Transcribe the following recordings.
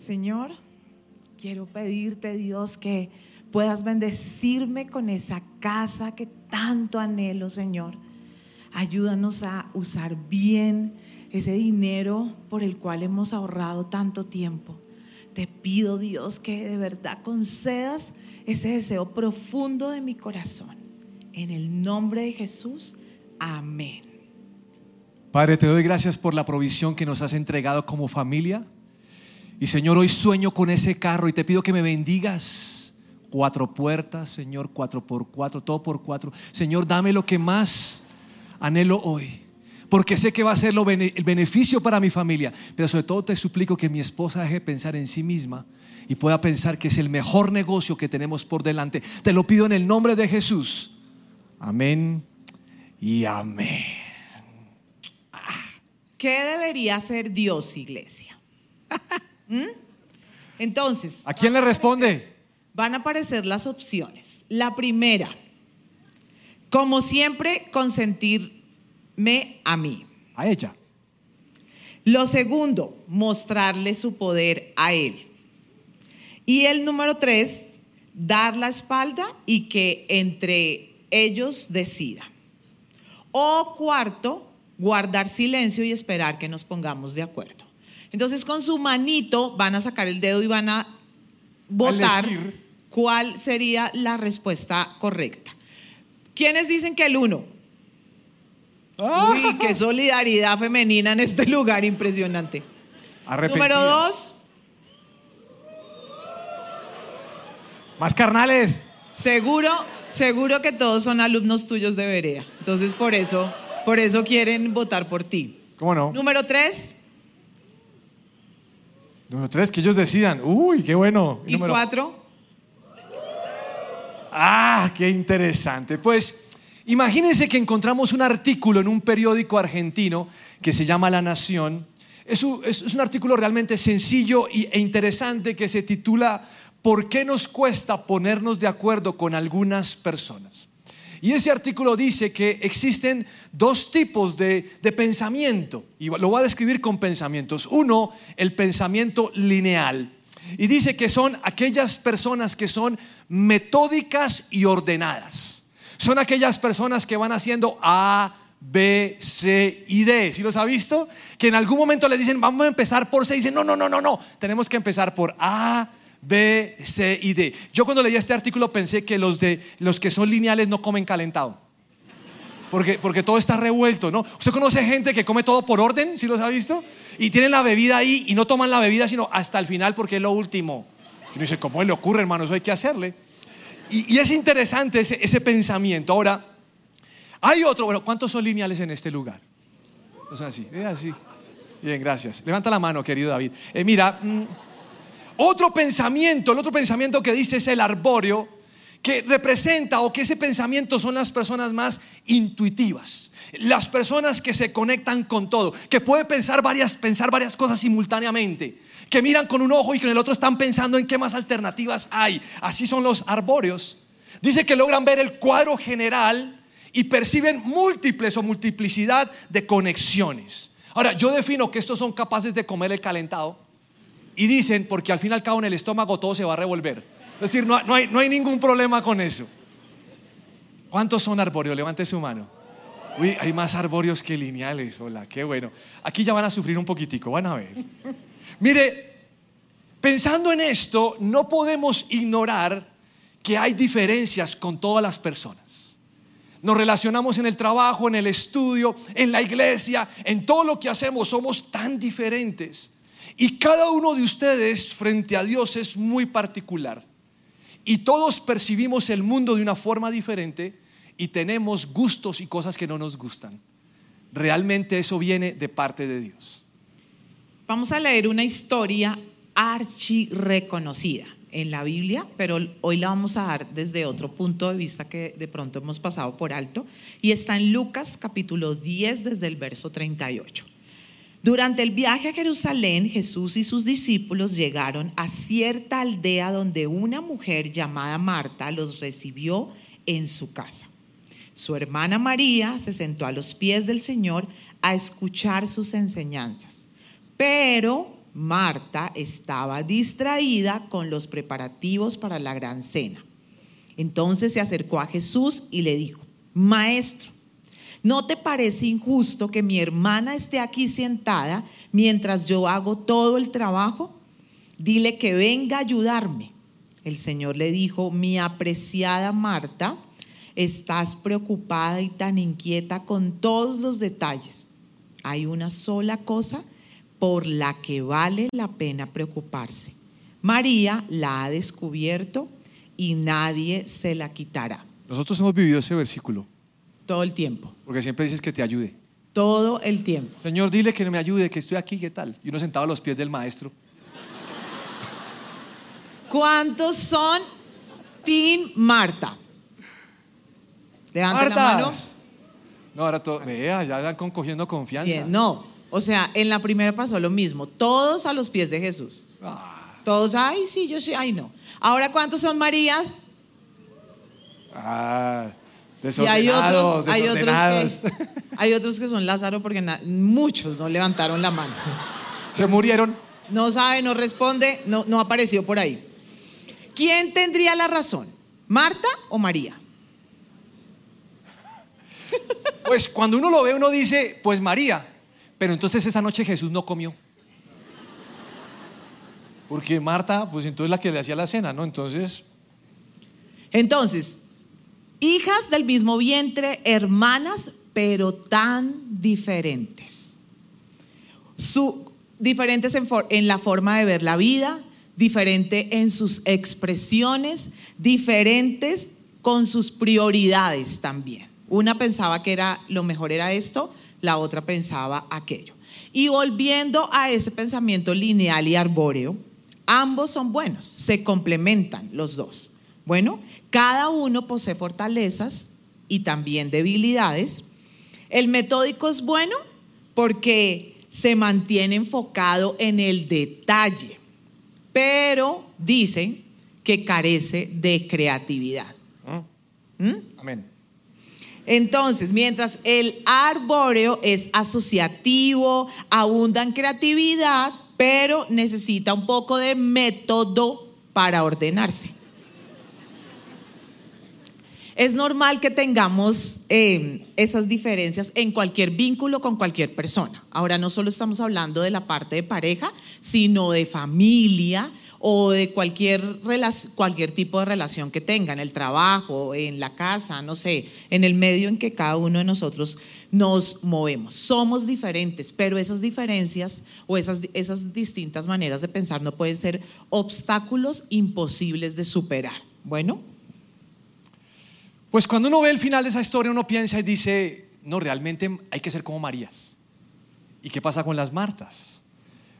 Señor, quiero pedirte, Dios, que puedas bendecirme con esa casa que tanto anhelo, Señor. Ayúdanos a usar bien ese dinero por el cual hemos ahorrado tanto tiempo. Te pido, Dios, que de verdad concedas ese deseo profundo de mi corazón. En el nombre de Jesús, amén. Padre, te doy gracias por la provisión que nos has entregado como familia. Y Señor, hoy sueño con ese carro y te pido que me bendigas. Cuatro puertas, Señor, cuatro por cuatro, todo por cuatro. Señor, dame lo que más anhelo hoy. Porque sé que va a ser el beneficio para mi familia. Pero sobre todo te suplico que mi esposa deje de pensar en sí misma y pueda pensar que es el mejor negocio que tenemos por delante. Te lo pido en el nombre de Jesús. Amén y amén. ¿Qué debería hacer Dios, iglesia? ¿Mm? Entonces. ¿A quién le responde? Van a aparecer las opciones. La primera, como siempre, consentirme a mí. A ella. Lo segundo, mostrarle su poder a él. Y el número tres, dar la espalda y que entre ellos decidan. O cuarto, guardar silencio y esperar que nos pongamos de acuerdo. Entonces con su manito van a sacar el dedo y van a votar cuál sería la respuesta correcta. ¿Quiénes dicen que el uno? Ah. Uy, qué solidaridad femenina en este lugar impresionante. Número dos. Más carnales. Seguro, seguro que todos son alumnos tuyos de Berea. Entonces por eso, por eso quieren votar por ti. ¿Cómo no? Número tres. Número tres, que ellos decidan. Uy, qué bueno. ¿Y, cuatro? Ah, qué interesante. Pues imagínense que encontramos un artículo en un periódico argentino que se llama La Nación. Es un, es un artículo realmente sencillo e interesante que se titula ¿Por qué nos cuesta ponernos de acuerdo con algunas personas? Y ese artículo dice que existen dos tipos de, pensamiento, y lo voy a describir con pensamientos. Uno, el pensamiento lineal. Y dice que son aquellas personas que son metódicas y ordenadas. Son aquellas personas que van haciendo A, B, C y D. ¿Sí los ha visto? Que en algún momento le dicen, vamos a empezar por C. Y dicen, no, no, no, no, no. Tenemos que empezar por A, B, C y D. Yo cuando leí este artículo pensé que los, de, los que son lineales no comen calentado. Porque, porque todo está revuelto, ¿no? ¿Usted conoce gente que come todo por orden, si los ha visto? Y tienen la bebida ahí y no toman la bebida sino hasta el final porque es lo último. Y uno dice, ¿cómo le ocurre, hermano? Eso hay que hacerle. Y, es interesante ese, ese, pensamiento. Ahora, hay otro, bueno, ¿cuántos son lineales en este lugar? O sea, así, así. Bien, gracias. Levanta la mano, querido David. Eh, mira... Mm, otro pensamiento, el otro pensamiento que dice es el arbóreo, que representa o que ese pensamiento son las personas más intuitivas, las personas que se conectan con todo, que puede pensar varias, pensar varias cosas simultáneamente, que miran con un ojo y con el otro están pensando en qué más alternativas hay. Así son los arbóreos. Dice que logran ver el cuadro general y perciben múltiples o multiplicidad de conexiones. Ahora, yo defino que estos son capaces de comer el calentado y dicen, porque al fin y al cabo en el estómago todo se va a revolver. Es decir, no, hay, no hay ningún problema con eso. ¿Cuántos son arbóreos? Levante su mano. Uy, hay más arbóreos que lineales. Hola, qué bueno. Aquí ya van a sufrir un poquitico, van a ver. Mire, pensando en esto, no podemos ignorar que hay diferencias con todas las personas. Nos relacionamos en el trabajo, en el estudio, en la iglesia, en todo lo que hacemos, somos tan diferentes. Y cada uno de ustedes frente a Dios es muy particular. Y todos percibimos el mundo de una forma diferente y tenemos gustos y cosas que no nos gustan. Realmente eso viene de parte de Dios. Vamos a leer una historia archi reconocida en la Biblia, pero hoy la vamos a dar desde otro punto de vista que de pronto hemos pasado por alto, y está en Lucas capítulo 10 desde el verso 38. Durante el viaje a Jerusalén, Jesús y sus discípulos llegaron a cierta aldea donde una mujer llamada Marta los recibió en su casa. Su hermana María se sentó a los pies del Señor a escuchar sus enseñanzas. Pero Marta estaba distraída con los preparativos para la gran cena. Entonces se acercó a Jesús y le dijo, Maestro, ¿no te parece injusto que mi hermana esté aquí sentada mientras yo hago todo el trabajo? Dile que venga a ayudarme. El Señor le dijo, mi apreciada Marta, estás preocupada y tan inquieta con todos los detalles. Hay una sola cosa por la que vale la pena preocuparse. María la ha descubierto y nadie se la quitará. Nosotros hemos vivido ese versículo, Todo el tiempo, porque siempre dices que te ayude. todo el tiempo. Señor, dile que no me ayude, que estoy aquí, ¿qué tal? Y uno sentado a los pies del maestro. ¿Cuántos son Team Marta? Levante la mano. No, ahora todo, vea, ya están cogiendo confianza. Bien, no. O sea, en la primera pasó lo mismo. Todos a los pies de Jesús. Ah, Todos, ay, sí, yo sí, ay, no. Ahora, ¿cuántos son Marías? ah, Y hay otros, hay otros que, hay otros que son Lázaro porque muchos no levantaron la mano. Se murieron. No sabe, no responde, no, no apareció por ahí. ¿Quién tendría la razón? ¿Marta o María? Pues cuando uno lo ve, uno dice, pues María. Pero entonces esa noche Jesús no comió. Porque Marta, pues entonces la que le hacía la cena, ¿no? Entonces, Entonces, hijas del mismo vientre, hermanas, pero tan diferentes. Diferentes en la forma de ver la vida, diferente en sus expresiones, diferentes con sus prioridades también. Una pensaba que era lo mejor era esto, la otra pensaba aquello. Y volviendo a ese pensamiento lineal y arbóreo, ambos son buenos, se complementan los dos. Bueno, cada uno posee fortalezas y también debilidades. El metódico es bueno porque se mantiene enfocado en el detalle, pero dicen que carece de creatividad. ¿Mm? amén. Entonces, mientras el arbóreo es asociativo, abunda en creatividad, pero necesita un poco de método para ordenarse. Es normal que tengamos eh, esas diferencias en cualquier vínculo con cualquier persona. Ahora no solo estamos hablando de la parte de pareja, sino de familia o de cualquier, cualquier tipo de relación que tengan, el trabajo, en la casa, no sé, en el medio en que cada uno de nosotros nos movemos. Somos diferentes, pero esas diferencias o esas, esas distintas maneras de pensar no pueden ser obstáculos imposibles de superar. Bueno, Pues cuando uno ve el final de esa historia, uno piensa y dice, no, realmente hay que ser como Marías. ¿Y qué pasa con las Martas?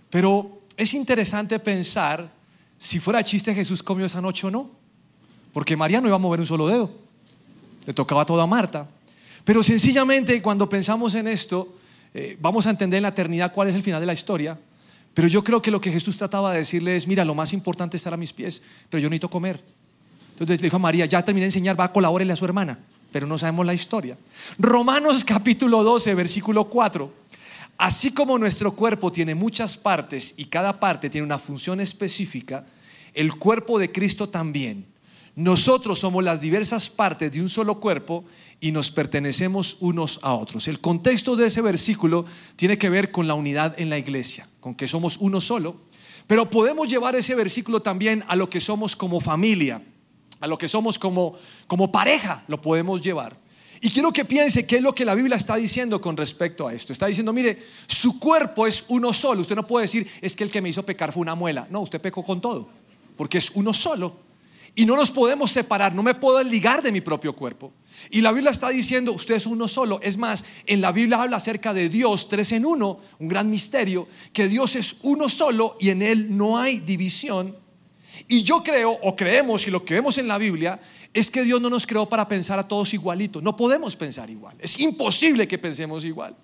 Pero es interesante pensar si fuera chiste Jesús comió esa noche o no. Porque María no iba a mover un solo dedo. Le tocaba todo a Marta. Pero sencillamente cuando pensamos en esto, eh, vamos a entender en la eternidad cuál es el final de la historia. Pero yo creo que lo que Jesús trataba de decirle es, mira, lo más importante es estar a mis pies, pero yo necesito comer. Entonces le dijo a María, ya terminé de enseñar, va a colaborarle a su hermana, pero no sabemos la historia. Romanos capítulo 12, versículo 4. Así como nuestro cuerpo tiene muchas partes y cada parte tiene una función específica, el cuerpo de Cristo también. Nosotros somos las diversas partes de un solo cuerpo y nos pertenecemos unos a otros. El contexto de ese versículo tiene que ver con la unidad en la iglesia, con que somos uno solo, pero podemos llevar ese versículo también a lo que somos como familia, a lo que somos como, como pareja, lo podemos llevar. Y quiero que piense qué es lo que la Biblia está diciendo con respecto a esto. Está diciendo, mire, su cuerpo es uno solo. Usted no puede decir, es que el que me hizo pecar fue una muela. No, usted pecó con todo, porque es uno solo. Y no nos podemos separar, no me puedo ligar de mi propio cuerpo. Y la Biblia está diciendo, usted es uno solo. Es más, en la Biblia habla acerca de Dios, tres en uno, un gran misterio, que Dios es uno solo y en Él no hay división. Y yo creo, o creemos, y lo que vemos en la Biblia, es que Dios no nos creó para pensar a todos igualitos. No podemos pensar igual. Es imposible que pensemos igual.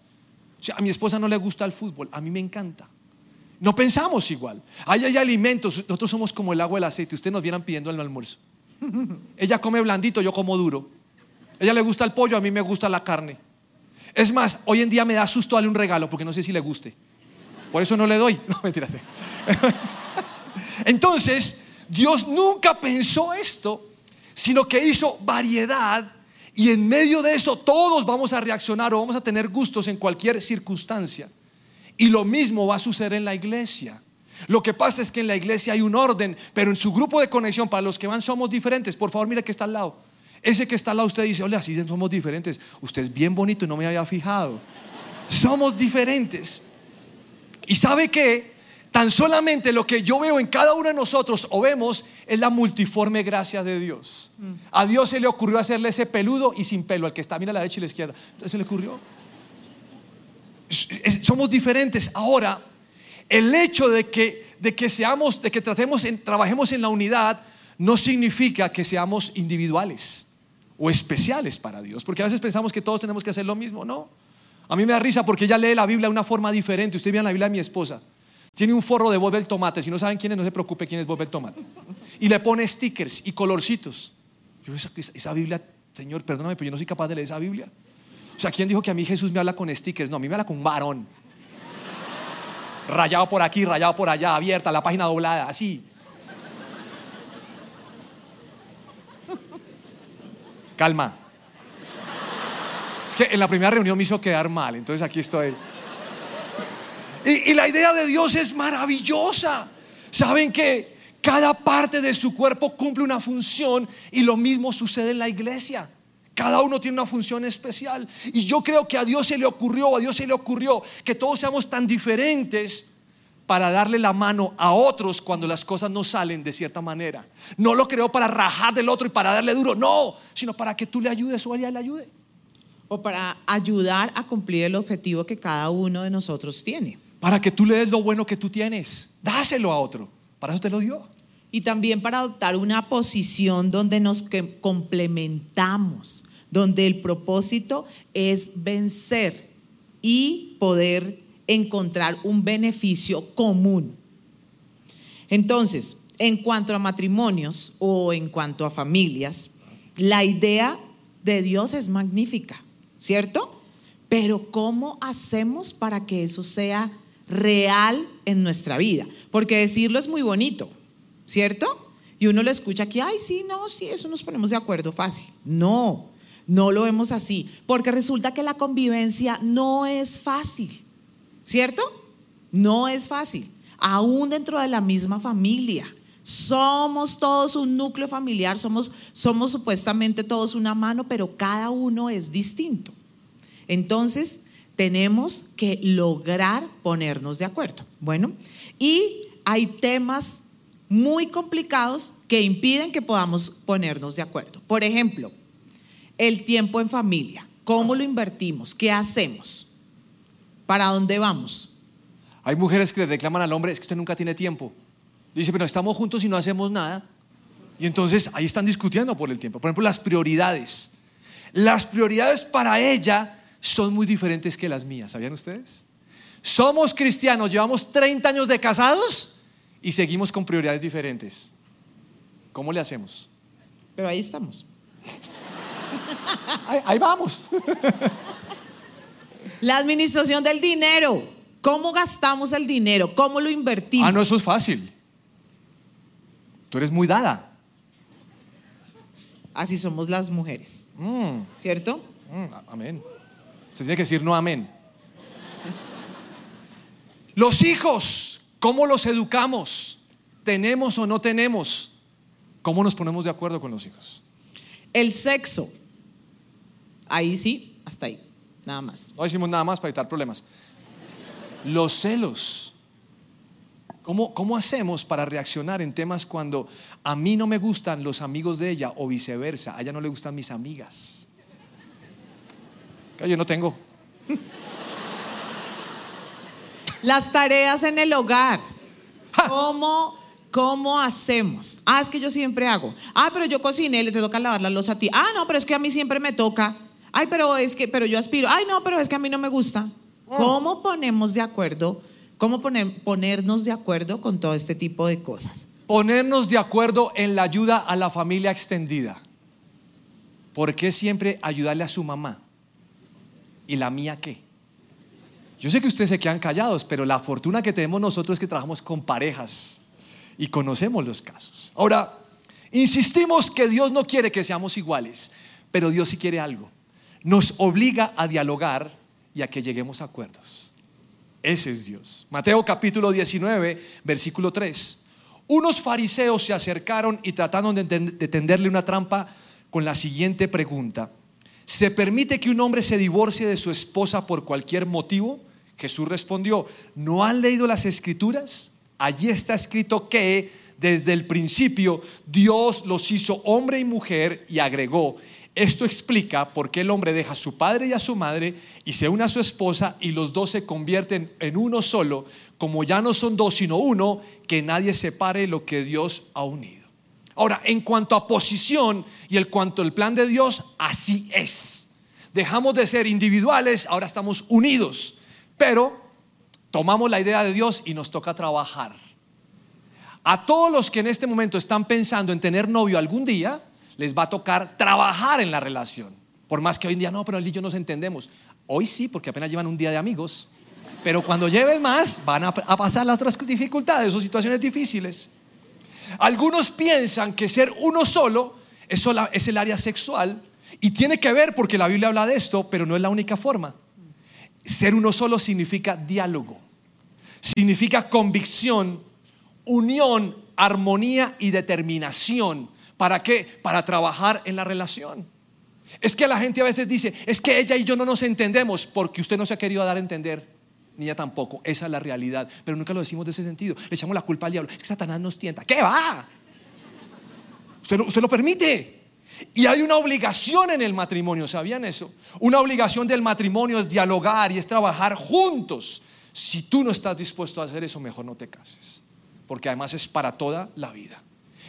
O sea, a mi esposa no le gusta el fútbol, a mí me encanta. No pensamos igual. Ahí hay alimentos, nosotros somos como el agua y el aceite. Ustedes nos vieran pidiendo el almuerzo. Ella come blandito, yo como duro. Ella le gusta el pollo, a mí me gusta la carne. Es más, hoy en día me da susto darle un regalo porque no sé si le guste. Por eso no le doy. No, mentira. Entonces, Dios nunca pensó esto, sino que hizo variedad y en medio de eso todos vamos a reaccionar o vamos a tener gustos en cualquier circunstancia. Y lo mismo va a suceder en la iglesia. Lo que pasa es que en la iglesia hay un orden, pero en su grupo de conexión, para los que van, somos diferentes. Por favor, mire que está al lado. Ese que está al lado, usted dice, hola, así somos diferentes. Usted es bien bonito y no me había fijado. Somos diferentes. ¿Y sabe qué? Tan solamente lo que yo veo en cada uno de nosotros o vemos es la multiforme gracia de Dios. A Dios se le ocurrió hacerle ese peludo y sin pelo, al que está, mira a la derecha y la izquierda. Se le ocurrió. Somos diferentes. Ahora, el hecho de que, de que seamos, de que tratemos en, trabajemos en la unidad, no significa que seamos individuales o especiales para Dios, porque a veces pensamos que todos tenemos que hacer lo mismo, no. A mí me da risa porque ella lee la Biblia de una forma diferente. Usted ve la Biblia de mi esposa. Tiene un forro de Bob el Tomate. Si no saben quién es, no se preocupe quién es Bob el Tomate. Y le pone stickers y colorcitos. Yo, esa, esa Biblia, Señor, perdóname, pero yo no soy capaz de leer esa Biblia. O sea, ¿quién dijo que a mí Jesús me habla con stickers? No, a mí me habla con un varón. Rayado por aquí, rayado por allá, abierta, la página doblada, así. Calma. Es que en la primera reunión me hizo quedar mal, entonces aquí estoy. Y, la idea de Dios es maravillosa. ¿Saben que cada parte de su cuerpo cumple una función y lo mismo sucede en la iglesia? Cada uno tiene una función especial. Y yo creo que a Dios se le ocurrió, a Dios se le ocurrió que todos seamos tan diferentes para darle la mano a otros cuando las cosas no salen de cierta manera. No lo creó para rajar del otro y para darle duro, no, sino para que tú le ayudes o ella le ayude. O para ayudar a cumplir el objetivo que cada uno de nosotros tiene. Para que tú le des lo bueno que tú tienes. Dáselo a otro. Para eso te lo dio. Y también para adoptar una posición donde nos complementamos, donde el propósito es vencer y poder encontrar un beneficio común. Entonces, en cuanto a matrimonios o en cuanto a familias, la idea de Dios es magnífica, ¿cierto? Pero ¿cómo hacemos para que eso sea real en nuestra vida? Porque decirlo es muy bonito, ¿cierto? Y uno lo escucha aquí, ay, sí, no, sí, eso nos ponemos de acuerdo fácil. No, no lo vemos así, porque resulta que la convivencia no es fácil. ¿Cierto? No es fácil. Aún dentro de la misma familia. Somos todos un núcleo familiar, somos, somos supuestamente todos una mano, pero cada uno es distinto. Entonces, tenemos que lograr ponernos de acuerdo. Bueno, y hay temas muy complicados que impiden que podamos ponernos de acuerdo. Por ejemplo, el tiempo en familia. ¿Cómo lo invertimos? ¿Qué hacemos? ¿Para dónde vamos? Hay mujeres que le reclaman al hombre, es que usted nunca tiene tiempo. Dice, pero estamos juntos y no hacemos nada. Y entonces ahí están discutiendo por el tiempo. Por ejemplo, las prioridades. Las prioridades para ella son muy diferentes que las mías, ¿sabían ustedes? Somos cristianos, llevamos 30 años de casados y seguimos con prioridades diferentes. ¿Cómo le hacemos? Pero ahí estamos. ahí, ahí vamos. La administración del dinero. ¿Cómo gastamos el dinero? ¿Cómo lo invertimos? Ah, no, eso es fácil. Tú eres muy dada. Así somos las mujeres. Mm. ¿Cierto? Mm, amén. Se tiene que decir no amén. Los hijos, ¿cómo los educamos? ¿Tenemos o no tenemos? ¿Cómo nos ponemos de acuerdo con los hijos? El sexo. Ahí sí, hasta ahí. Nada más. No hicimos nada más para evitar problemas. Los celos. ¿Cómo, ¿Cómo hacemos para reaccionar en temas cuando a mí no me gustan los amigos de ella o viceversa? A ella no le gustan mis amigas. Yo no tengo. Las tareas en el hogar. ¿Cómo, ¿Cómo hacemos? Ah, es que yo siempre hago. Ah, pero yo cociné, le te toca lavar la losa a ti. Ah, no, pero es que a mí siempre me toca. Ay, pero es que, pero yo aspiro. Ay, no, pero es que a mí no me gusta. Oh. ¿Cómo ponemos de acuerdo? ¿Cómo ponernos de acuerdo con todo este tipo de cosas? Ponernos de acuerdo en la ayuda a la familia extendida. ¿Por qué siempre ayudarle a su mamá? ¿Y la mía qué? Yo sé que ustedes se quedan callados, pero la fortuna que tenemos nosotros es que trabajamos con parejas y conocemos los casos. Ahora, insistimos que Dios no quiere que seamos iguales, pero Dios sí quiere algo. Nos obliga a dialogar y a que lleguemos a acuerdos. Ese es Dios. Mateo capítulo 19, versículo 3. Unos fariseos se acercaron y trataron de, tenderle una trampa con la siguiente pregunta. ¿Se permite que un hombre se divorcie de su esposa por cualquier motivo? Jesús respondió, ¿no han leído las escrituras? Allí está escrito que desde el principio Dios los hizo hombre y mujer y agregó, esto explica por qué el hombre deja a su padre y a su madre y se une a su esposa y los dos se convierten en uno solo, como ya no son dos sino uno, que nadie separe lo que Dios ha unido. Ahora, en cuanto a posición y en cuanto al plan de Dios, así es. Dejamos de ser individuales, ahora estamos unidos, pero tomamos la idea de Dios y nos toca trabajar. A todos los que en este momento están pensando en tener novio algún día, les va a tocar trabajar en la relación. Por más que hoy en día no, pero él y yo nos entendemos. Hoy sí, porque apenas llevan un día de amigos. Pero cuando lleven más, van a, pasar las otras dificultades o situaciones difíciles. Algunos piensan que ser uno solo es, el área sexual y tiene que ver porque la Biblia habla de esto, pero no es la única forma. Ser uno solo significa diálogo, significa convicción, unión, armonía y determinación ¿Para qué? Para trabajar en la relación. Es que la gente a veces dice, es que ella y yo no nos entendemos porque usted no se ha querido dar a entender, ni ella tampoco. Esa es la realidad. Pero nunca lo decimos de ese sentido. Le echamos la culpa al diablo. Es que Satanás nos tienta. ¿Qué va? Usted, usted lo permite. Y hay una obligación en el matrimonio, ¿sabían eso? Una obligación del matrimonio es dialogar y es trabajar juntos. Si tú no estás dispuesto a hacer eso, mejor no te cases. Porque además es para toda la vida.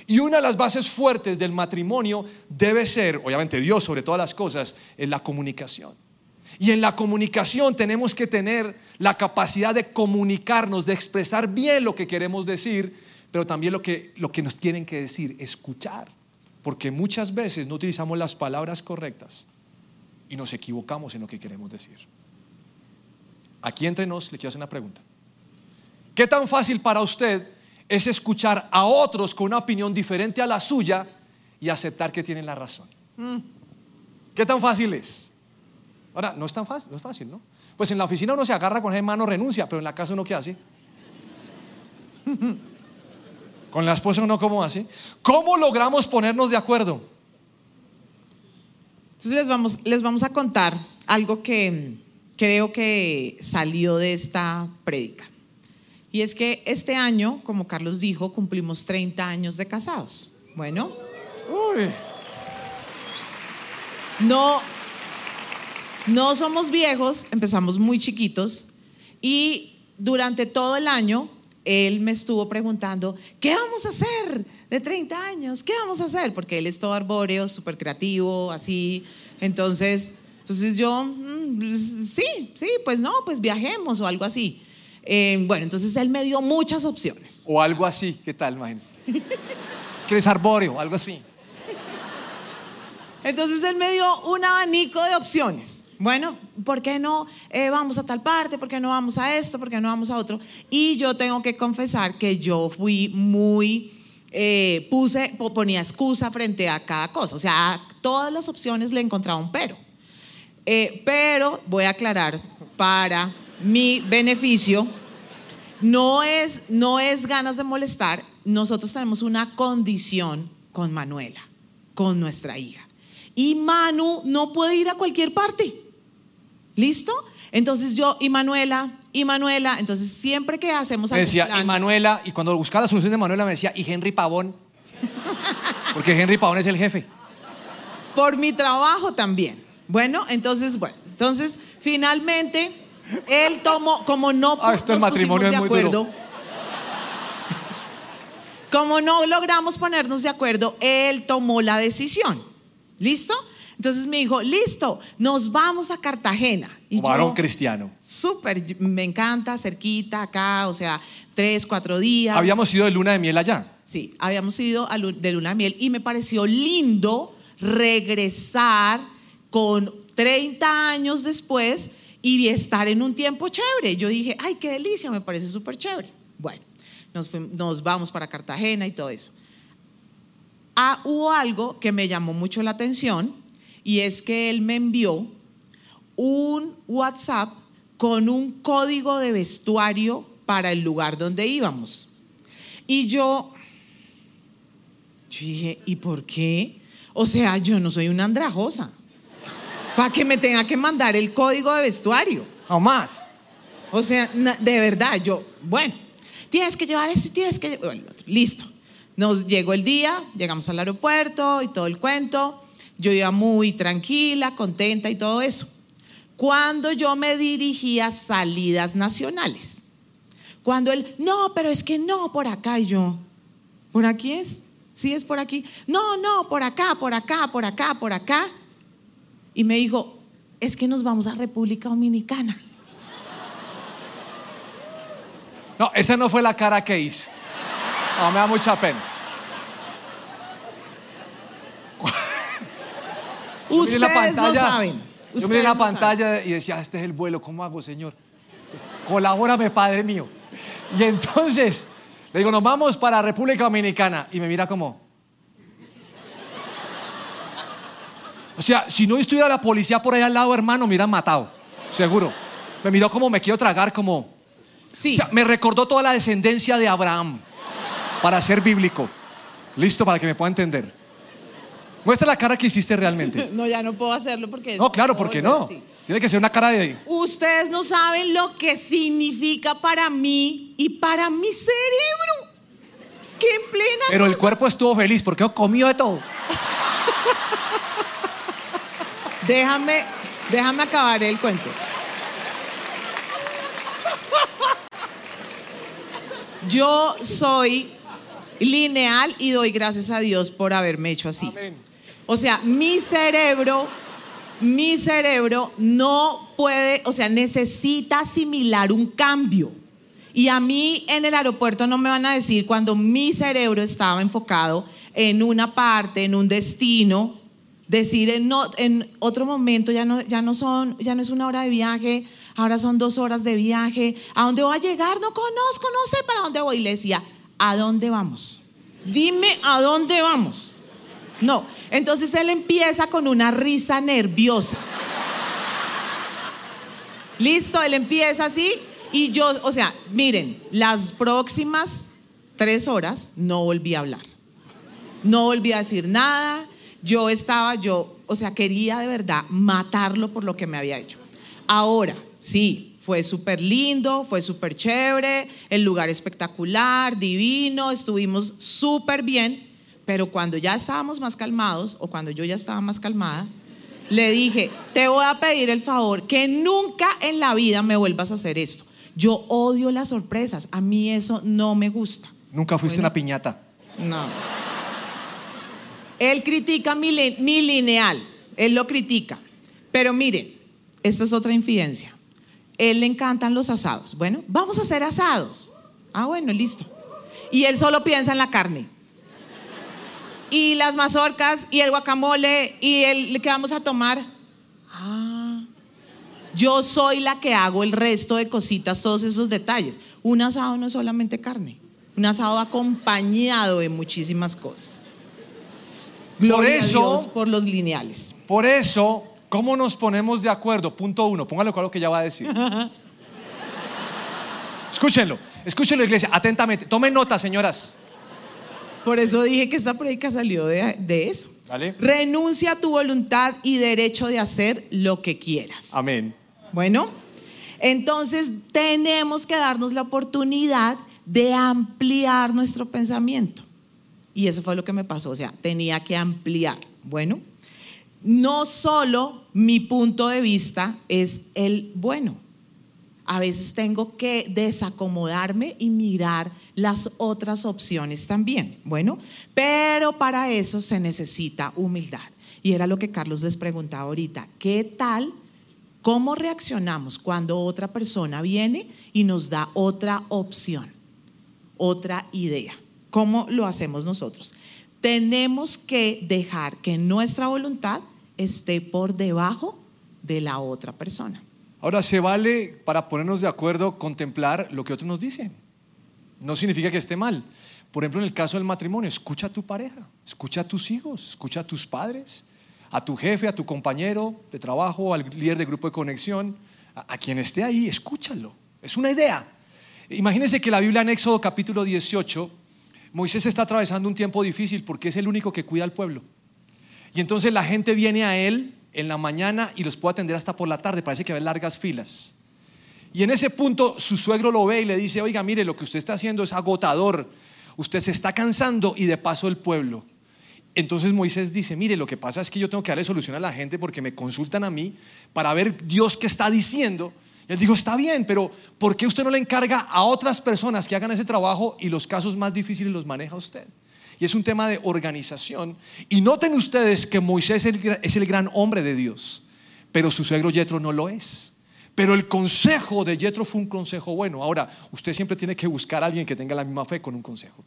Y una de las bases fuertes del matrimonio debe ser, obviamente Dios sobre todas las cosas, es la comunicación. Y en la comunicación tenemos que tener la capacidad de comunicarnos, de expresar bien lo que queremos decir, pero también lo que, lo que nos tienen que decir, escuchar. Porque muchas veces no utilizamos las palabras correctas y nos equivocamos en lo que queremos decir. Aquí entre nos le quiero hacer una pregunta. ¿Qué tan fácil para usted es escuchar a otros con una opinión diferente a la suya y aceptar que tienen la razón. Mm. ¿Qué tan fácil es? Ahora, no es tan fácil, no es fácil, ¿no? Pues en la oficina uno se agarra con esa mano, renuncia, pero en la casa uno qué hace? con la esposa uno cómo hace? ¿Cómo logramos ponernos de acuerdo? Entonces les vamos, les vamos a contar algo que creo que salió de esta prédica. Y es que este año, como Carlos dijo, cumplimos 30 años de casados. Bueno. No, no somos viejos, empezamos muy chiquitos y durante todo el año él me estuvo preguntando, ¿qué vamos a hacer de 30 años? ¿Qué vamos a hacer? Porque él es todo arbóreo, súper creativo, así. Entonces, entonces yo, mm, pues, sí, sí, pues no, pues viajemos o algo así. Eh, bueno, entonces él me dio muchas opciones. O algo así, ¿qué tal, imagínense? es que es arbóreo, algo así. Entonces él me dio un abanico de opciones. Bueno, ¿por qué no eh, vamos a tal parte? ¿Por qué no vamos a esto? ¿Por qué no vamos a otro? Y yo tengo que confesar que yo fui muy, eh, puse, ponía excusa frente a cada cosa. O sea, a todas las opciones le encontraba un pero. pero voy a aclarar para mi beneficio no es, no es ganas de molestar, nosotros tenemos una condición con Manuela, con nuestra hija. Y Manu no puede ir a cualquier parte. ¿Listo? Entonces yo, y Manuela, y Manuela, entonces siempre que hacemos algo. decía, y Manuela, y cuando buscaba la solución de Manuela me decía, y Henry Pavón. Porque Henry Pavón es el jefe. Por mi trabajo también. Bueno, entonces, bueno, entonces finalmente él tomó, como no ah, esto matrimonio de acuerdo, como no logramos ponernos de acuerdo, él tomó la decisión. ¿Listo? Entonces me dijo, listo, nos vamos a Cartagena. Y varón cristiano. Súper, me encanta, cerquita, acá, o sea, tres, cuatro días. Habíamos ido de luna de miel allá. Sí, habíamos ido de luna de miel y me pareció lindo regresar con 30 años después y estar en un tiempo chévere. Yo dije, ay, qué delicia, me parece súper chévere. Bueno, nos, fuim- nos vamos para Cartagena y todo eso. Ah, hubo algo que me llamó mucho la atención y es que él me envió un WhatsApp con un código de vestuario para el lugar donde íbamos. Y yo, yo dije, ¿y por qué? O sea, yo no soy una andrajosa. Para que me tenga que mandar el código de vestuario. Jamás. O sea, de verdad, yo, bueno, tienes que llevar esto, tienes que llevar el otro. Listo. Nos llegó el día, llegamos al aeropuerto y todo el cuento. Yo iba muy tranquila, contenta y todo eso. Cuando yo me dirigía a salidas nacionales. Cuando él, no, pero es que no, por acá. Y yo, ¿por aquí es? Sí, es por aquí. No, no, por acá, por acá, por acá, por acá. Y me dijo, es que nos vamos a República Dominicana. No, esa no fue la cara que hice. No, me da mucha pena. Yo miré Ustedes la no saben. Yo miré la no saben. pantalla y decía, este es el vuelo, ¿cómo hago, Señor? Colabórame, Padre mío. Y entonces le digo, nos vamos para República Dominicana. Y me mira como. O sea, si no estuviera la policía por ahí al lado, hermano, me hubieran matado. Seguro. Me miró como me quiero tragar, como. Sí, O sea, me recordó toda la descendencia de Abraham para ser bíblico. Listo para que me pueda entender. Muestra la cara que hiciste realmente. no, ya no puedo hacerlo porque... No, claro, porque volver no. Tiene que ser una cara de. Ustedes no saben lo que significa para mí y para mi cerebro. Que en plena... Pero el cuerpo estuvo feliz porque comió de todo. Déjame, déjame acabar el cuento. Yo soy lineal y doy gracias a Dios por haberme hecho así. Amén. O sea, mi cerebro, mi cerebro no puede, o sea, necesita asimilar un cambio. Y a mí en el aeropuerto no me van a decir cuando mi cerebro estaba enfocado en una parte, en un destino, decir en, no- en otro momento ya no, ya no son, ya no es una hora de viaje, ahora son dos horas de viaje. ¿A dónde voy a llegar? No conozco, no sé para dónde voy. Y le decía, ¿a dónde vamos? Dime a dónde vamos. No, entonces él empieza con una risa nerviosa. Listo, él empieza así y yo, o sea, miren, las próximas tres horas no volví a hablar. No volví a decir nada. Yo estaba, yo, o sea, quería de verdad matarlo por lo que me había hecho. Ahora, sí, fue súper lindo, fue súper chévere, el lugar espectacular, divino, estuvimos súper bien, pero cuando ya estábamos más calmados, o cuando yo ya estaba más calmada, le dije, te voy a pedir el favor que nunca en la vida me vuelvas a hacer esto. Yo odio las sorpresas, a mí eso no me gusta. Nunca fuiste Bueno. una piñata. No. Él critica mi lineal, él lo critica. Pero miren, esta es otra infidencia. Él le encantan los asados. Bueno, vamos a hacer asados. Ah, bueno, listo. Y él solo piensa en la carne. Y las mazorcas y el guacamole y el que vamos a tomar. Ah, yo soy la que hago el resto de cositas, todos esos detalles. Un asado no es solamente carne, un asado acompañado de muchísimas cosas. Gloria a eso- Dios por los lineales. Por eso, ¿cómo nos ponemos de acuerdo? Punto uno, póngalo con lo que ya va a decir. Escúchenlo, escúchenlo, iglesia, atentamente. Tomen nota, señoras. Por eso dije que esta predica salió de, de eso. ¿Vale? Renuncia a tu voluntad y derecho de hacer lo que quieras. Amén. Bueno, entonces tenemos que darnos la oportunidad de ampliar nuestro pensamiento. Y eso fue lo que me pasó, o sea, tenía que ampliar. Bueno, no solo mi punto de vista es el bueno. A veces tengo que desacomodarme y mirar las otras opciones también. Bueno, pero para eso se necesita humildad. Y era lo que Carlos les preguntaba ahorita. ¿Qué tal? ¿Cómo reaccionamos cuando otra persona viene y nos da otra opción, otra idea? ¿Cómo lo hacemos nosotros? Tenemos que dejar que nuestra voluntad esté por debajo de la otra persona. Ahora, se vale para ponernos de acuerdo contemplar lo que otros nos dicen. No significa que esté mal. Por ejemplo, en el caso del matrimonio, escucha a tu pareja, escucha a tus hijos, escucha a tus padres, a tu jefe, a tu compañero de trabajo, al líder de grupo de conexión, a, quien esté ahí, escúchalo. Es una idea. Imagínense que la Biblia en Éxodo capítulo 18, Moisés está atravesando un tiempo difícil porque es el único que cuida al pueblo. Y entonces la gente viene a él en la mañana y los puede atender hasta por la tarde. Parece que hay largas filas. Y en ese punto su suegro lo ve y le dice, oiga, mire, lo que usted está haciendo es agotador. Usted se está cansando y de paso el pueblo. Entonces Moisés dice, mire, lo que pasa es que yo tengo que darle solución a la gente porque me consultan a mí para ver Dios qué está diciendo. Y él dijo, está bien, pero ¿por qué usted no le encarga a otras personas que hagan ese trabajo y los casos más difíciles los maneja usted? Y es un tema de organización. Y noten ustedes que Moisés es el gran hombre de Dios, pero su suegro Yetro no lo es. Pero el consejo de Yetro fue un consejo bueno. Ahora, usted siempre tiene que buscar a alguien que tenga la misma fe con un consejo.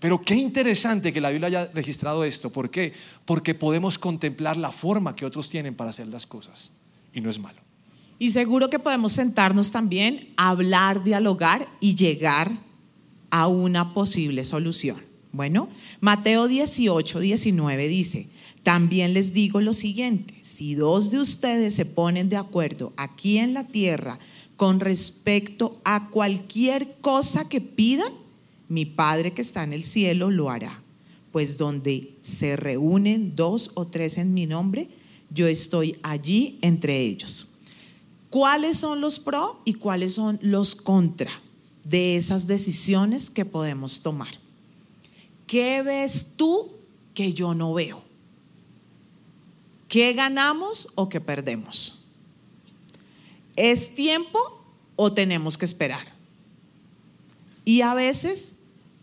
Pero qué interesante que la Biblia haya registrado esto. ¿Por qué? Porque podemos contemplar la forma que otros tienen para hacer las cosas. Y no es malo. Y seguro que podemos sentarnos también, hablar, dialogar y llegar a una posible solución. Bueno, Mateo 18, 19 dice, también les digo lo siguiente, si dos de ustedes se ponen de acuerdo aquí en la tierra con respecto a cualquier cosa que pidan, mi Padre que está en el cielo lo hará. Pues donde se reúnen dos o tres en mi nombre, yo estoy allí entre ellos. ¿Cuáles son los pro y cuáles son los contra de esas decisiones que podemos tomar? ¿Qué ves tú que yo no veo? ¿Qué ganamos o qué perdemos? ¿Es tiempo o tenemos que esperar? Y a veces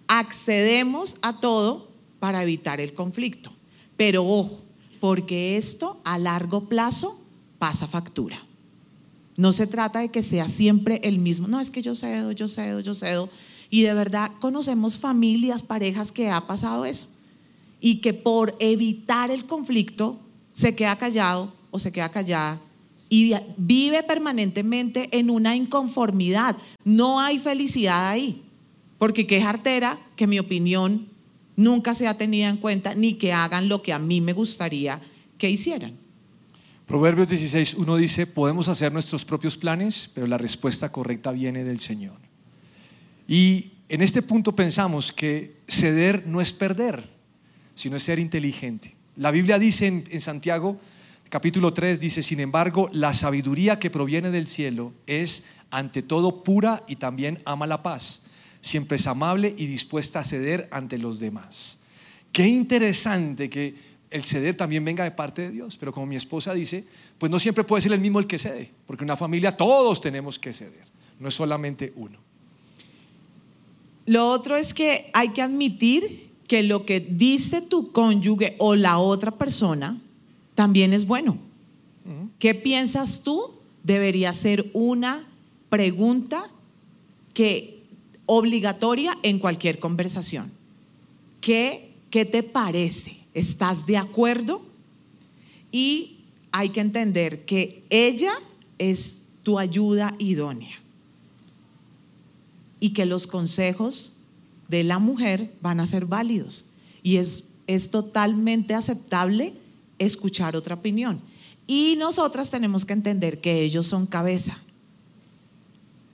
accedemos a todo para evitar el conflicto. Pero ojo, porque esto a largo plazo pasa factura. No se trata de que sea siempre el mismo, no es que yo cedo, yo cedo, yo cedo, y de verdad conocemos familias, parejas que ha pasado eso. Y que por evitar el conflicto se queda callado o se queda callada y vive permanentemente en una inconformidad. No hay felicidad ahí. Porque qué artera que mi opinión nunca sea tenida en cuenta ni que hagan lo que a mí me gustaría que hicieran. Proverbios 16, uno dice, podemos hacer nuestros propios planes, pero la respuesta correcta viene del Señor. Y en este punto pensamos que ceder no es perder, sino es ser inteligente. La Biblia dice en, Santiago, capítulo 3, dice, sin embargo, la sabiduría que proviene del cielo es ante todo pura y también ama la paz. Siempre es amable y dispuesta a ceder ante los demás. Qué interesante que el ceder también venga de parte de Dios, pero como mi esposa dice, pues no siempre puede ser el mismo el que cede, porque en una familia todos tenemos que ceder, no es solamente uno. Lo otro es que hay que admitir que lo que dice tu cónyuge o la otra persona también es bueno. ¿Qué piensas tú? Debería ser una pregunta que obligatoria en cualquier conversación. ¿Qué, qué te parece? ¿Estás de acuerdo? Y hay que entender que ella es tu ayuda idónea y que los consejos de la mujer van a ser válidos. Y es, es totalmente aceptable escuchar otra opinión. Y nosotras tenemos que entender que ellos son cabeza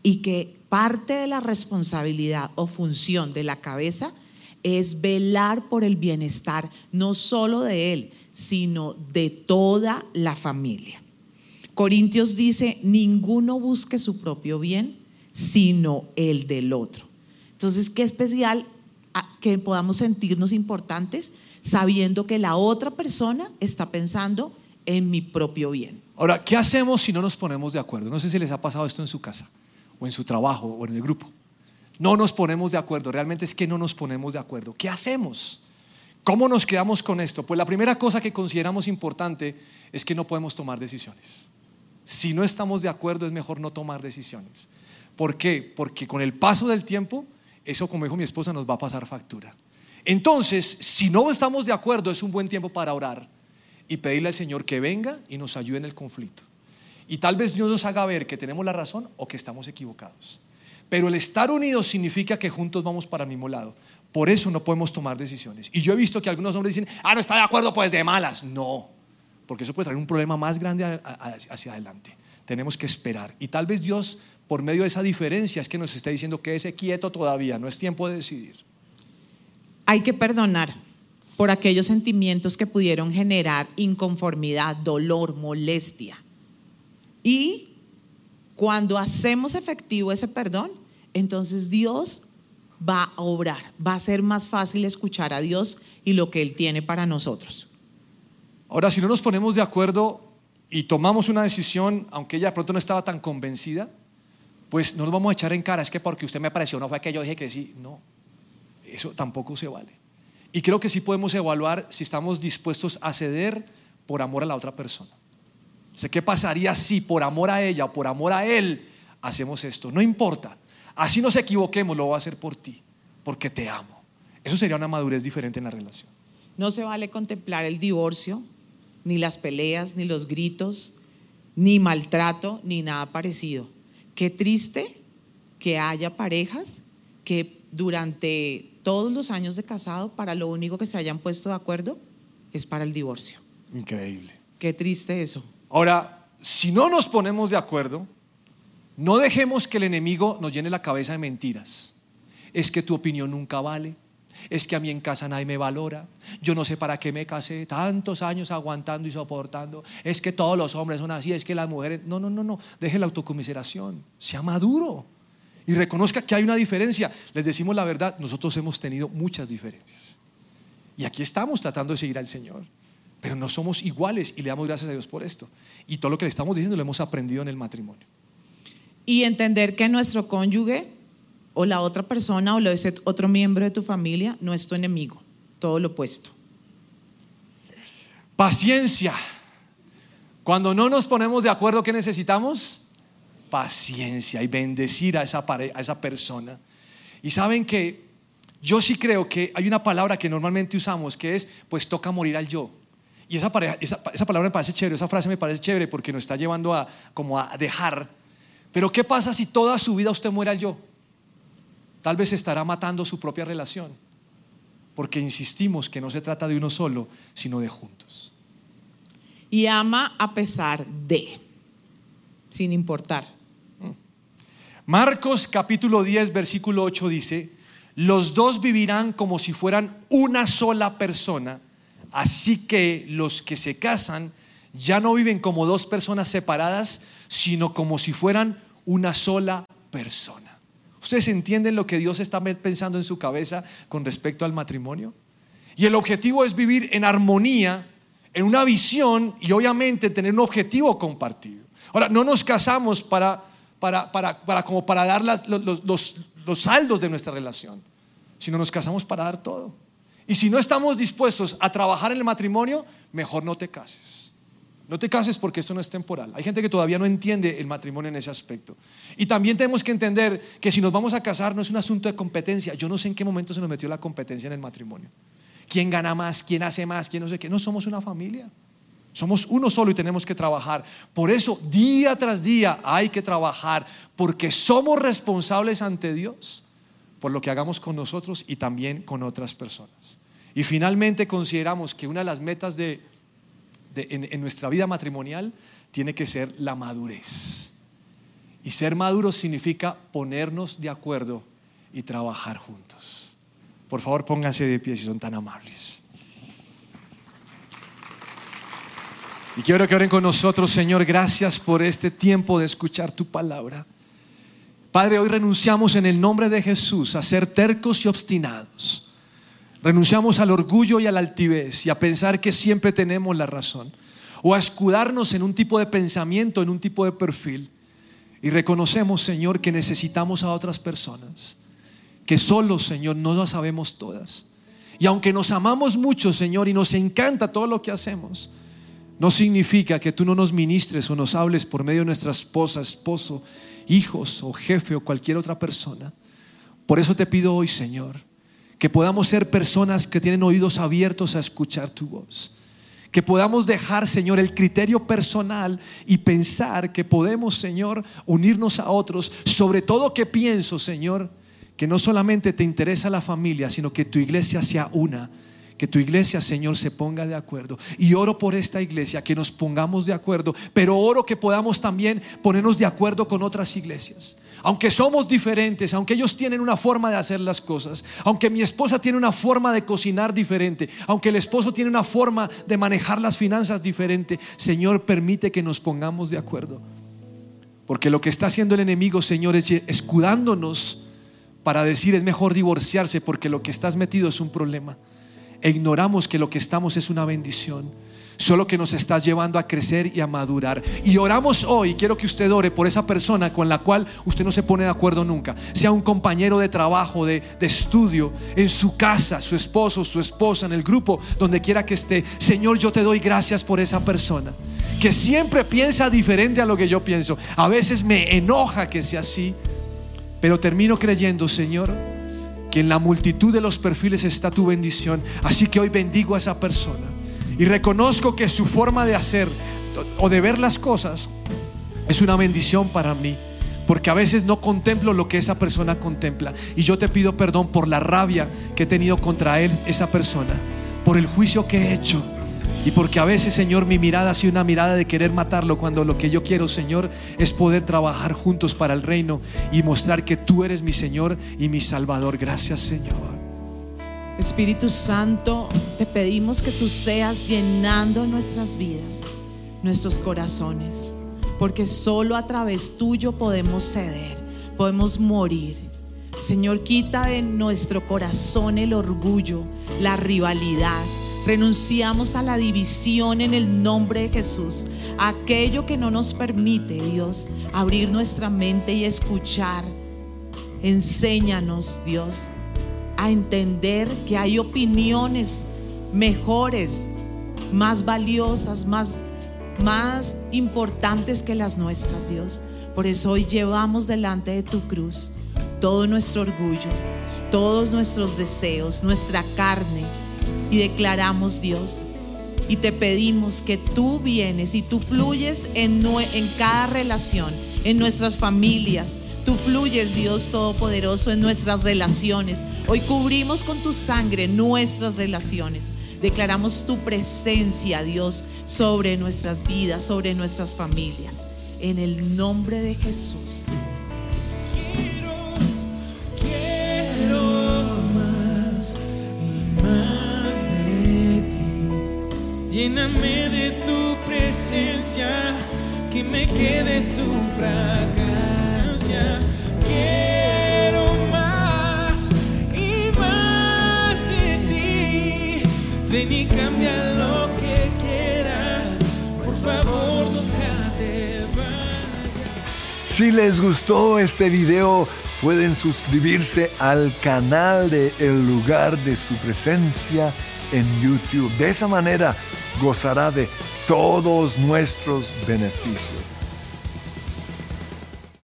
y que parte de la responsabilidad o función de la cabeza es velar por el bienestar no solo de él, sino de toda la familia. Corintios dice, ninguno busque su propio bien, sino el del otro. Entonces, qué especial que podamos sentirnos importantes sabiendo que la otra persona está pensando en mi propio bien. Ahora, ¿qué hacemos si no nos ponemos de acuerdo? No sé si les ha pasado esto en su casa, o en su trabajo, o en el grupo. No nos ponemos de acuerdo, realmente es que no nos ponemos de acuerdo. ¿Qué hacemos? ¿Cómo nos quedamos con esto? Pues la primera cosa que consideramos importante es que no podemos tomar decisiones. Si no estamos de acuerdo es mejor no tomar decisiones. ¿Por qué? Porque con el paso del tiempo, eso como dijo mi esposa, nos va a pasar factura. Entonces, si no estamos de acuerdo, es un buen tiempo para orar y pedirle al Señor que venga y nos ayude en el conflicto. Y tal vez Dios nos haga ver que tenemos la razón o que estamos equivocados. Pero el estar unidos significa que juntos vamos para el mismo lado. Por eso no podemos tomar decisiones. Y yo he visto que algunos hombres dicen, ah, no está de acuerdo, pues de malas. No, porque eso puede traer un problema más grande hacia adelante. Tenemos que esperar. Y tal vez Dios, por medio de esa diferencia, es que nos está diciendo que ese quieto todavía, no es tiempo de decidir. Hay que perdonar por aquellos sentimientos que pudieron generar inconformidad, dolor, molestia. Y cuando hacemos efectivo ese perdón, entonces Dios va a obrar, va a ser más fácil escuchar a Dios y lo que Él tiene para nosotros. Ahora, si no nos ponemos de acuerdo y tomamos una decisión, aunque ella de pronto no estaba tan convencida, pues no nos vamos a echar en cara, es que porque usted me pareció, no fue que yo dije que sí, no, eso tampoco se vale. Y creo que sí podemos evaluar si estamos dispuestos a ceder por amor a la otra persona. Sé qué pasaría si por amor a ella o por amor a él hacemos esto. No importa. Así nos equivoquemos, lo voy a hacer por ti, porque te amo. Eso sería una madurez diferente en la relación. No se vale contemplar el divorcio, ni las peleas, ni los gritos, ni maltrato, ni nada parecido. Qué triste que haya parejas que durante todos los años de casado, para lo único que se hayan puesto de acuerdo es para el divorcio. Increíble. Qué triste eso. Ahora, si no nos ponemos de acuerdo, no dejemos que el enemigo nos llene la cabeza de mentiras. Es que tu opinión nunca vale. Es que a mí en casa nadie me valora. Yo no sé para qué me casé tantos años aguantando y soportando. Es que todos los hombres son así. Es que las mujeres. No, no, no, no. Deje la autocomiseración. Sea maduro. Y reconozca que hay una diferencia. Les decimos la verdad. Nosotros hemos tenido muchas diferencias. Y aquí estamos tratando de seguir al Señor. Pero no somos iguales y le damos gracias a Dios por esto. Y todo lo que le estamos diciendo lo hemos aprendido en el matrimonio y entender que nuestro cónyuge o la otra persona o ese otro miembro de tu familia no es tu enemigo, todo lo opuesto. Paciencia. Cuando no nos ponemos de acuerdo, ¿qué necesitamos? Paciencia y bendecir a esa, a esa persona. Y saben que yo sí creo que hay una palabra que normalmente usamos que es, pues toca morir al yo. Y esa, esa, esa palabra me parece chévere, esa frase me parece chévere porque nos está llevando a como a dejar pero ¿qué pasa si toda su vida usted muere al yo? Tal vez estará matando su propia relación, porque insistimos que no se trata de uno solo, sino de juntos. Y ama a pesar de, sin importar. Mm. Marcos capítulo 10, versículo 8 dice, los dos vivirán como si fueran una sola persona, así que los que se casan ya no viven como dos personas separadas, sino como si fueran una sola persona. ¿Ustedes entienden lo que Dios está pensando en su cabeza con respecto al matrimonio? Y el objetivo es vivir en armonía, en una visión y obviamente tener un objetivo compartido. Ahora, no nos casamos para, para, para, para como para dar los, los, los saldos de nuestra relación, sino nos casamos para dar todo. Y si no estamos dispuestos a trabajar en el matrimonio, mejor no te cases. No te cases porque esto no es temporal. Hay gente que todavía no entiende el matrimonio en ese aspecto. Y también tenemos que entender que si nos vamos a casar no es un asunto de competencia. Yo no sé en qué momento se nos metió la competencia en el matrimonio. ¿Quién gana más? ¿Quién hace más? ¿Quién no sé qué? No somos una familia. Somos uno solo y tenemos que trabajar. Por eso, día tras día hay que trabajar porque somos responsables ante Dios por lo que hagamos con nosotros y también con otras personas. Y finalmente consideramos que una de las metas de en, nuestra vida matrimonial tiene que ser la madurez. Y ser maduro significa ponernos de acuerdo y trabajar juntos. Por favor, pónganse de pie si son tan amables. Y quiero que oren con nosotros, Señor. Gracias por este tiempo de escuchar tu palabra. Padre, hoy renunciamos en el nombre de Jesús a ser tercos y obstinados Renunciamos al orgullo y a la altivez y a pensar que siempre tenemos la razón. O a escudarnos en un tipo de pensamiento, en un tipo de perfil. Y reconocemos, Señor, que necesitamos a otras personas. Que solo, Señor, no las sabemos todas. Y aunque nos amamos mucho, Señor, y nos encanta todo lo que hacemos, no significa que tú no nos ministres o nos hables por medio de nuestra esposa, esposo, hijos o jefe o cualquier otra persona. Por eso te pido hoy, Señor, que podamos ser personas que tienen oídos abiertos a escuchar tu voz. Que podamos dejar, Señor, el criterio personal y pensar que podemos, Señor, unirnos a otros. Sobre todo que pienso, Señor, que no solamente te interesa la familia, sino que tu iglesia sea una que tu iglesia, Señor, se ponga de acuerdo. Y oro por esta iglesia, que nos pongamos de acuerdo, pero oro que podamos también ponernos de acuerdo con otras iglesias. Aunque somos diferentes, aunque ellos tienen una forma de hacer las cosas, aunque mi esposa tiene una forma de cocinar diferente, aunque el esposo tiene una forma de manejar las finanzas diferente, Señor, permite que nos pongamos de acuerdo. Porque lo que está haciendo el enemigo, Señor, es escudándonos para decir es mejor divorciarse porque lo que estás metido es un problema e ignoramos que lo que estamos es una bendición. Solo que nos estás llevando a crecer y a madurar. Y oramos hoy, quiero que usted ore por esa persona con la cual usted no se pone de acuerdo nunca. Sea un compañero de trabajo, de, de estudio, en su casa, su esposo, su esposa, en el grupo, donde quiera que esté. Señor, yo te doy gracias por esa persona que siempre piensa diferente a lo que yo pienso. A veces me enoja que sea así, pero termino creyendo, Señor, que en la multitud de los perfiles está tu bendición. Así que hoy bendigo a esa persona y reconozco que su forma de hacer o de ver las cosas es una bendición para mí. Porque a veces no contemplo lo que esa persona contempla. Y yo te pido perdón por la rabia que he tenido contra él, esa persona. Por el juicio que he hecho y porque a veces, Señor, mi mirada ha sido una mirada de querer matarlo cuando lo que yo quiero, Señor, es poder trabajar juntos para el reino y mostrar que tú eres mi Señor y mi Salvador. Gracias, Señor. Espíritu Santo, te pedimos que tú seas llenando nuestras vidas, nuestros corazones, porque solo a través tuyo podemos ceder, podemos morir. Señor, quita de nuestro corazón el orgullo, la rivalidad Renunciamos a la división en el nombre de Jesús. Aquello que no nos permite, Dios, abrir nuestra mente y escuchar. Enséñanos, Dios, a entender que hay opiniones mejores, más valiosas, más, más importantes que las nuestras, Dios. Por eso hoy llevamos delante de tu cruz todo nuestro orgullo, todos nuestros deseos, nuestra carne y declaramos, Dios, y te pedimos que tú vienes y tú fluyes en, cada relación, en nuestras familias. Tú fluyes, Dios Todopoderoso, en nuestras relaciones. Hoy cubrimos con tu sangre nuestras relaciones. Declaramos tu presencia, Dios, sobre nuestras vidas, sobre nuestras familias. En el nombre de Jesús. Lléname de tu presencia, que me quede tu fragancia. Quiero más y más de ti. Ven y cambia lo que quieras. Por favor, nunca te vayas. Si les gustó este video, pueden suscribirse al canal de El lugar de su presencia en YouTube. De esa manera gozará de todos nuestros beneficios.